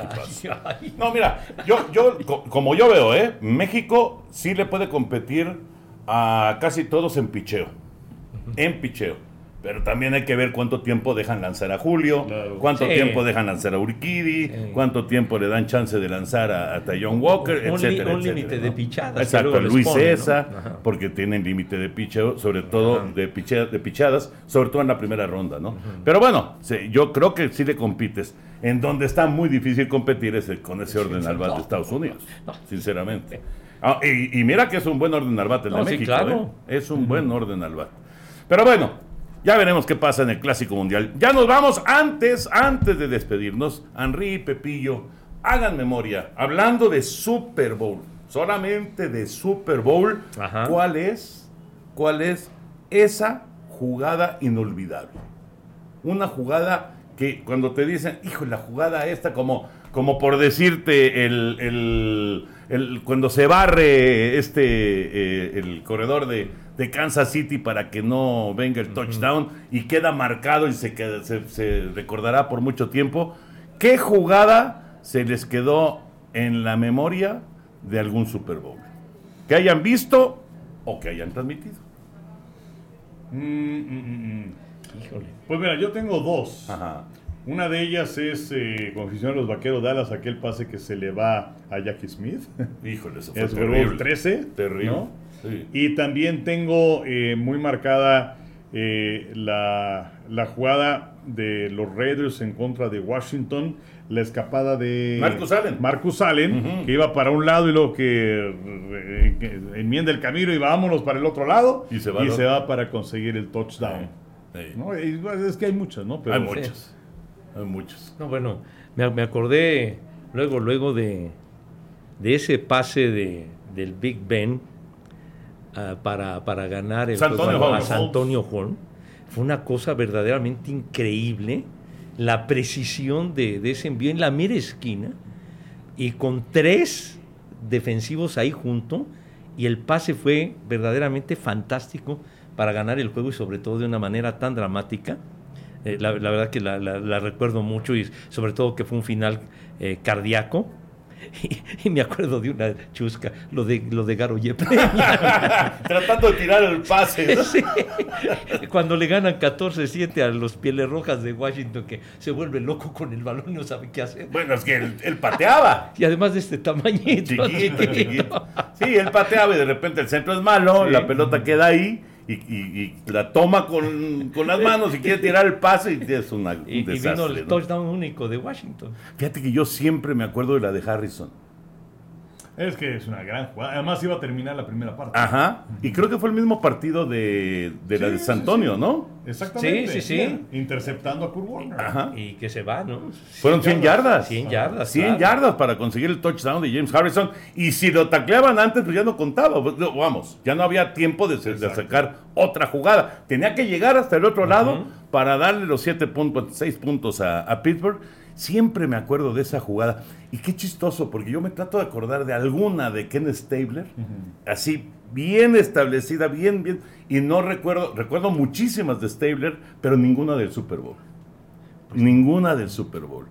No, mira, yo, yo, co- como yo veo, ¿eh? México sí le puede competir a casi todos en picheo. En picheo. Pero también hay que ver cuánto tiempo dejan lanzar a Julio, Claro. cuánto Sí. tiempo dejan lanzar a Urquidi, cuánto tiempo le dan chance de lanzar a, a Taillon Walker, Un etcétera, un etcétera, límite ¿no? de pichadas Exacto, Luis ponen, ¿no? César, Ajá. porque tienen límite de picheo, sobre todo de, piche- de pichadas, sobre todo en la primera ronda, ¿no? Pero bueno, sí, yo creo que sí le compites. En donde está muy difícil competir es el- con ese orden al de Estados Unidos, sinceramente. Ah, y, y mira que es un buen orden al bat el de No, sí, México, claro. ¿eh? Es un buen orden al bat. Pero bueno, ya veremos qué pasa en el Clásico Mundial. Ya nos vamos antes, antes de despedirnos. Henry y Pepillo, hagan memoria. Hablando de Super Bowl, solamente de Super Bowl, Ajá. ¿cuál es, cuál es esa jugada inolvidable? Una jugada que cuando te dicen, hijo, la jugada esta, como, como por decirte, el, el- el- cuando se barre este eh, el corredor de, de Kansas City para que no venga el touchdown y queda marcado y se, queda- se, se recordará por mucho tiempo. ¿Qué jugada se les quedó en la memoria de algún Super Bowl? Que hayan visto o que hayan transmitido. Mm, mm, mm. híjole. Pues mira, yo tengo dos. Ajá. Una de ellas es, eh, aficionado a los Vaqueros Dallas, aquel pase que se le va a Jackie Smith. Híjole, eso fue Es terrible. Bowl 13. Terrible. ¿no? Sí. Y también tengo eh, muy marcada eh, la, la jugada de los Raiders en contra de Washington, la escapada de Marcus Allen. Marcus Allen, que iba para un lado y luego que, eh, que enmienda el camino y vámonos para el otro lado Y se va al otro. va para conseguir el touchdown. Sí. ¿no? Y, bueno, es que hay muchas, ¿no? Pero Hay muchos. Hay muchos. No, bueno, me, me acordé luego, luego de, de ese pase de, del Big Ben ah, para, para ganar el San Antonio juego a. San Antonio Holmes. Fue una cosa verdaderamente increíble. La precisión de, de ese envío en la mera esquina y con tres defensivos ahí junto. Y el pase fue verdaderamente fantástico para ganar el juego y sobre todo de una manera tan dramática. Eh, la, la verdad que la, la- la recuerdo mucho y sobre todo que fue un final eh, cardíaco. Y, y me acuerdo de una chusca, lo de, lo de Garo. Tratando de tirar el pase. ¿no? Sí. Cuando le ganan 14-7 a los Pieles Rojas de Washington, que se vuelve loco con el balón y no sabe qué hacer. Bueno, es que él, él pateaba. Y además de este tamañito. Chiquito, chiquito. Sí, él pateaba y de repente el centro es malo, Sí. la pelota queda ahí y, y- y la toma con, con las manos y quiere tirar el pase y es una, un Y, y desastre. vino el ¿no? touchdown único de Washington. Fíjate que yo siempre me acuerdo de la de Harrison. Es que es una gran jugada. Además iba a terminar la primera parte. Ajá. Y creo que fue el mismo partido de, de la de San Antonio, sí. ¿no? Exactamente. Sí, sí, sí. Interceptando a Kurt Warner. Ajá. Y que se va, ¿no? Fueron 100 yardas. 100 yardas. 100 claro. yardas para conseguir el touchdown de James Harrison. Y si lo tacleaban antes, pues ya no contaba. Pues, Vamos, ya no había tiempo de, de sacar otra jugada. Tenía que llegar hasta el otro lado para darle los 7 puntos, 6 puntos a, a Pittsburgh. Siempre me acuerdo de esa jugada. Y qué chistoso, porque yo me trato de acordar de alguna de Ken Stabler, así bien establecida, bien, bien. Y no recuerdo, recuerdo muchísimas de Stabler, pero ninguna del Super Bowl. Ninguna del Super Bowl.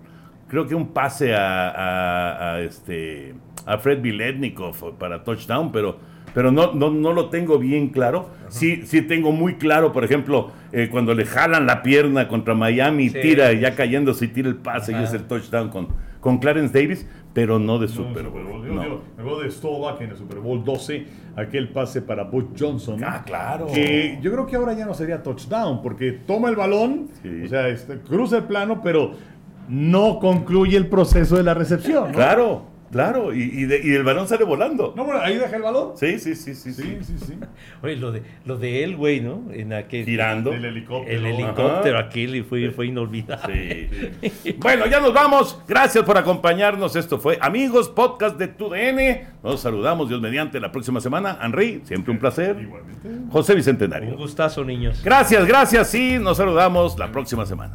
Creo que un pase a, a- a este, a Fred Biletnikov para touchdown, pero, pero no, no, no lo tengo bien claro. Sí, sí tengo muy claro, por ejemplo, eh, cuando le jalan la pierna contra Miami, Sí. tira, ya cayéndose y tira el pase y Ajá. es el touchdown con, con Clarence Davis, pero no de No, Super Super Bowl. Bowl. Yo no. digo, me acuerdo de Stovak en el Super Bowl 12, aquel pase para Butch Johnson. ¿no? Ah, claro. Que yo creo que ahora ya no sería touchdown, porque toma el balón, Sí. o sea, este, cruza el plano, pero no concluye el proceso de la recepción. ¿no? Claro, claro, y, y, de- y el balón sale volando. No, bueno, ahí deja el balón. Sí, sí, sí, sí. Sí, sí, sí. Oye, lo de, lo de él, güey, ¿no? En aquel. Tirando. El helicóptero. El helicóptero Ajá. aquel y fue, fue inolvidable. Sí. Bueno, ya nos vamos. Gracias por acompañarnos. Esto fue Amigos, podcast de TUDN. Nos saludamos, Dios mediante, la próxima semana. Henry, siempre un placer. Igualmente. José Un Bicentenario. gustazo, niños. Gracias, gracias y nos saludamos la próxima semana.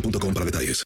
boostmobile.com para detalles.